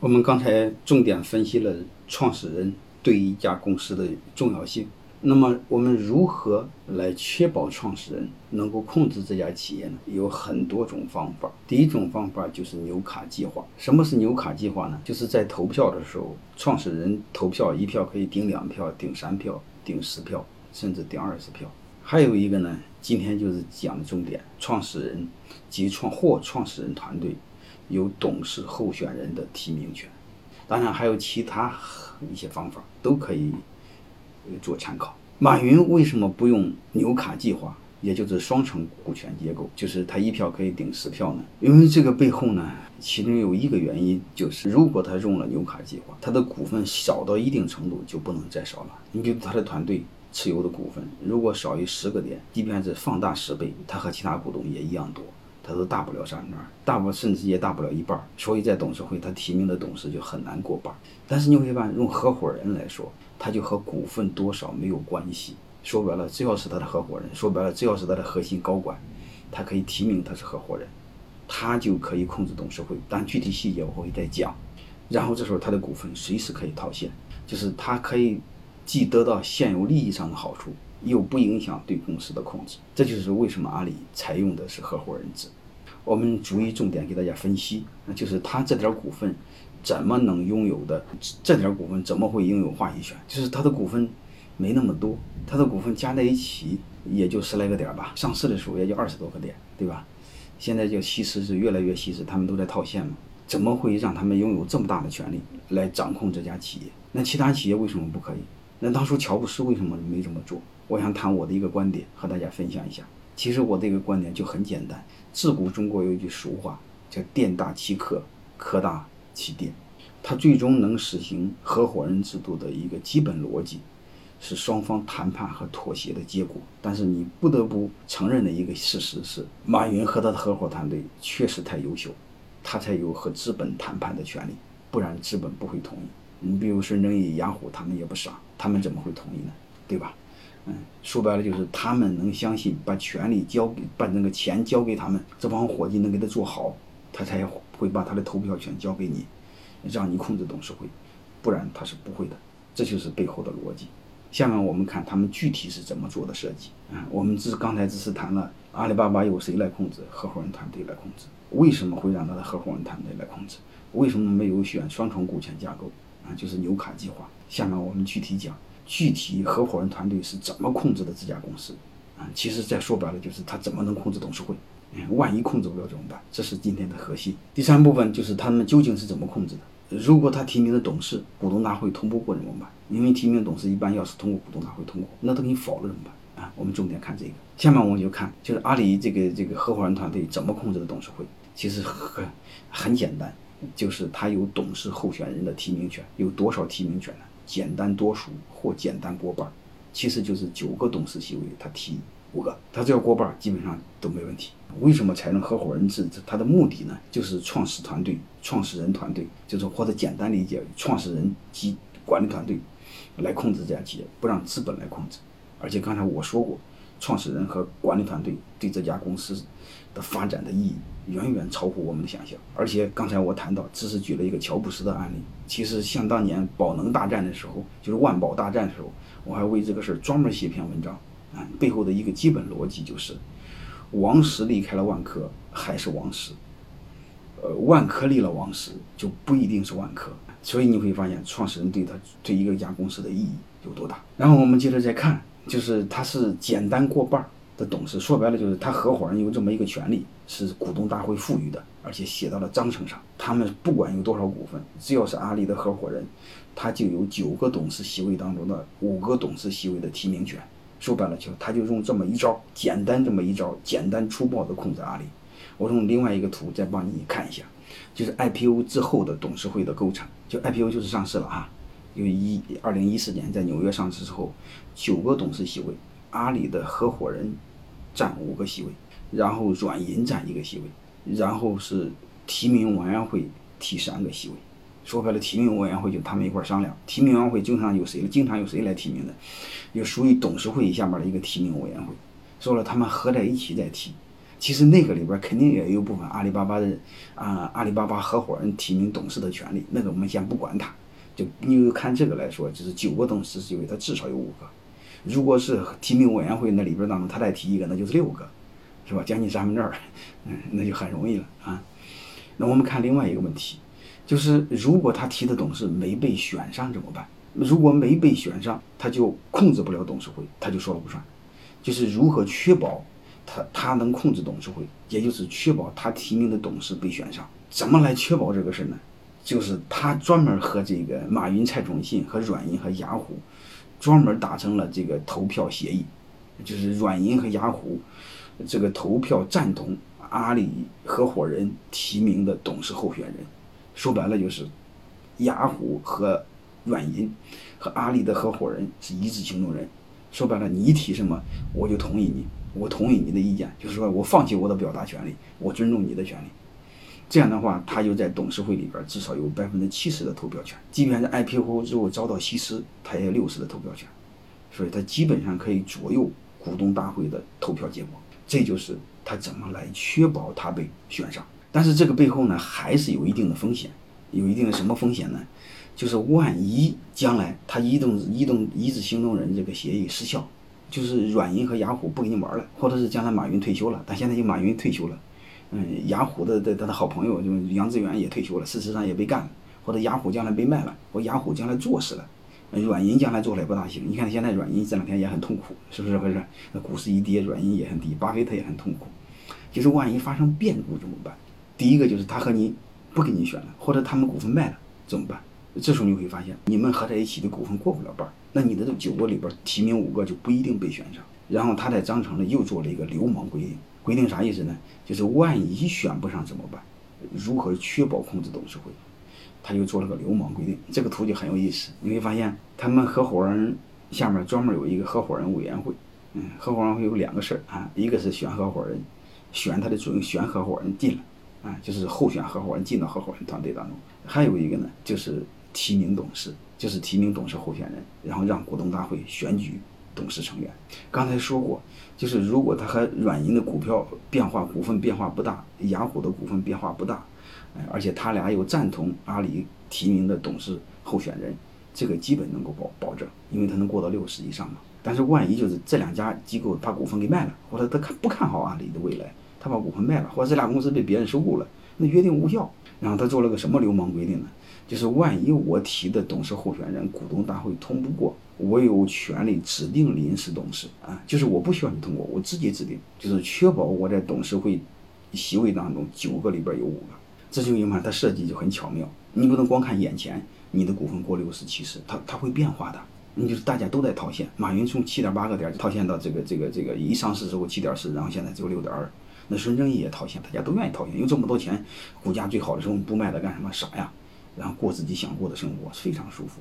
我们刚才重点分析了创始人对一家公司的重要性。那么我们如何来确保创始人能够控制这家企业呢？有很多种方法。第一种方法就是纽卡计划。什么是纽卡计划呢？就是在投票的时候，创始人投票一票可以顶两票、顶三票、顶十票，甚至顶二十票。还有一个呢，今天就是讲的重点：创始人及创或创始人团队有董事候选人的提名权。当然还有其他一些方法都可以。做参考，马云为什么不用纽卡计划，也就是双层股权结构，就是他一票可以顶十票呢？因为这个背后呢，其中有一个原因，就是如果他用了纽卡计划，他的股份少到一定程度就不能再少了。你比如他的团队持有的股份，如果少于十个点，即便是放大十倍，他和其他股东也一样多，他都大不了三分，大不甚至也大不了一半。所以在董事会，他提名的董事就很难过半。但是你会发现，用合伙人来说。他就和股份多少没有关系。说白了，只要是他的合伙人，说白了，只要是他的核心高管，他可以提名他是合伙人，他就可以控制董事会。但具体细节我会再讲。然后这时候他的股份随时可以套现，就是他可以既得到现有利益上的好处，又不影响对公司的控制。这就是为什么阿里采用的是合伙人制。我们逐一重点给大家分析，那就是他这点股份。怎么能拥有的这点股份？怎么会拥有话语权？就是他的股份没那么多，他的股份加在一起也就十来个点吧。上市的时候也就二十多个点，对吧？现在就稀释是越来越稀释，他们都在套现嘛。怎么会让他们拥有这么大的权利来掌控这家企业？那其他企业为什么不可以？那当初乔布斯为什么没这么做？我想谈我的一个观点和大家分享一下。其实我这个观点就很简单。自古中国有一句俗话叫“店大欺客，客大”。欺店，它最终能实行合伙人制度的一个基本逻辑，是双方谈判和妥协的结果。但是你不得不承认的一个事实是，马云和他的合伙团队确实太优秀，他才有和资本谈判的权利，不然资本不会同意。你比如孙正义、杨虎，他们也不傻，他们怎么会同意呢？对吧？嗯，说白了就是他们能相信，把权力交给，把那个钱交给他们，这帮伙计能给他做好，他才。会把他的投票权交给你，让你控制董事会，不然他是不会的。这就是背后的逻辑。下面我们看他们具体是怎么做的设计。啊，我们只刚才只是谈了阿里巴巴由谁来控制，合伙人团队来控制。为什么会让他的合伙人团队来控制？为什么没有选双重股权架构？啊，就是纽卡计划。下面我们具体讲，具体合伙人团队是怎么控制的这家公司。啊，其实再说白了就是他怎么能控制董事会。嗯万一控制不了怎么办？这是今天的核心。第三部分就是他们究竟是怎么控制的？如果他提名的董事股东大会通不过怎么办？因为提名董事一般要是通过股东大会通过，那都给你否了怎么办？啊，我们重点看这个。下面我们就看，就是阿里这个这个合伙人团队怎么控制的董事会？其实很很简单，就是他有董事候选人的提名权，有多少提名权呢？简单多数或简单过半，其实就是九个董事席位他提。五个，他只要过半，基本上都没问题。为什么采用合伙人制？他的目的呢，就是创始团队、创始人团队，就是或者简单理解，创始人及管理团队来控制这家企业，不让资本来控制。而且刚才我说过，创始人和管理团队对这家公司的发展的意义远远超乎我们的想象。而且刚才我谈到，只是举了一个乔布斯的案例。其实像当年宝能大战的时候，就是万宝大战的时候，我还为这个事儿专门写一篇文章。啊，背后的一个基本逻辑就是，王石离开了万科还是王石，呃，万科离了王石就不一定是万科。所以你会发现，创始人对他对一个家公司的意义有多大。然后我们接着再看，就是他是简单过半的董事，说白了就是他合伙人有这么一个权利，是股东大会赋予的，而且写到了章程上。他们不管有多少股份，只要是阿里的合伙人，他就有九个董事席位当中的五个董事席位的提名权。说白了就，他就用这么一招，简单这么一招，简单粗暴的控制阿里。我用另外一个图再帮你看一下，就是 IPO 之后的董事会的构成。就 IPO 就是上市了啊，因为一二零一四年在纽约上市之后，九个董事席位，阿里的合伙人占五个席位，然后软银占一个席位，然后是提名委员会提三个席位。说白了，提名委员会就他们一块商量。提名委员会经常有谁？经常有谁来提名的？就属于董事会下面的一个提名委员会。说了，他们合在一起在提。其实那个里边肯定也有部分阿里巴巴的啊，阿里巴巴合伙人提名董事的权利，那个我们先不管它。就你就看这个来说，就是九个董事席位，他至少有五个。如果是提名委员会那里边当中，他再提一个，那就是六个，是吧？将近三分之二，嗯，那就很容易了啊。那我们看另外一个问题，就是如果他提的董事没被选上怎么办？如果没被选上，他就控制不了董事会，他就说了不算。就是如何确保他他能控制董事会，也就是确保他提名的董事被选上。怎么来确保这个事呢？就是他专门和这个马云、蔡崇信和软银和雅虎专门达成了这个投票协议，就是软银和雅虎这个投票赞同阿里合伙人提名的董事候选人。说白了就是雅虎和软银和阿里的合伙人是一致行动人。说白了，你提什么我就同意你，我同意你的意见，就是说我放弃我的表达权利，我尊重你的权利。这样的话，他就在董事会里边至少有百分之七十的投票权，即便是 IPO 之后遭到稀释，他也有六十的投票权，所以他基本上可以左右股东大会的投票结果。这就是他怎么来确保他被选上。但是这个背后呢，还是有一定的风险，有一定的什么风险呢？就是万一将来他移动移动一致行动人这个协议失效，就是软银和雅虎不跟你玩了，或者是将来马云退休了，但现在就马云退休了。嗯，雅虎的的他的好朋友就杨致远也退休了，事实上也被干了，或者雅虎将来被卖了，或雅虎将来做死了，软银将来做的也不大行。你看现在软银这两天也很痛苦，是不是回事？那股市一跌，软银也很低，巴菲特也很痛苦。就是万一发生变故怎么办？第一个就是他和你不给你选了，或者他们股份卖了怎么办？这时候你会发现，你们合在一起的股份过不了半，那你的这九个里边提名五个就不一定被选上。然后他在章程里又做了一个流氓规定。规定啥意思呢？就是万一选不上怎么办？如何确保控制董事会？他就做了个流氓规定。这个图就很有意思，你会发现他们合伙人下面专门有一个合伙人委员会。嗯，合伙人会有两个事儿啊，一个是选合伙人，选他的准选合伙人进来啊，就是候选合伙人进到合伙人团队当中。还有一个呢，就是提名董事，就是提名董事候选人，然后让股东大会选举。董事成员，刚才说过，就是如果他和软银的股票变化、股份变化不大，雅虎的股份变化不大，哎而且他俩又赞同阿里提名的董事候选人，这个基本能够保保证，因为他能过到六十以上嘛。但是万一就是这两家机构把股份给卖了，或者他看不看好阿里的未来，他把股份卖了，或者这俩公司被别人收购了，那约定无效。然后他做了个什么流氓规定呢？就是万一我提的董事候选人股东大会通不过。我有权利指定临时董事啊，就是我不需要你通过，我自己指定，就是确保我在董事会席位当中九个里边有五个。这就因为它设计就很巧妙，你不能光看眼前你的股份过六十七十，它它会变化的。你就是大家都在套现，马云从七点八个点套现到这个这个这个一上市之后七点四，然后现在只有六点二。那孙正义也套现，大家都愿意套现，有这么多钱，股价最好的时候不卖它干什么？傻呀！然后过自己想过的生活，非常舒服。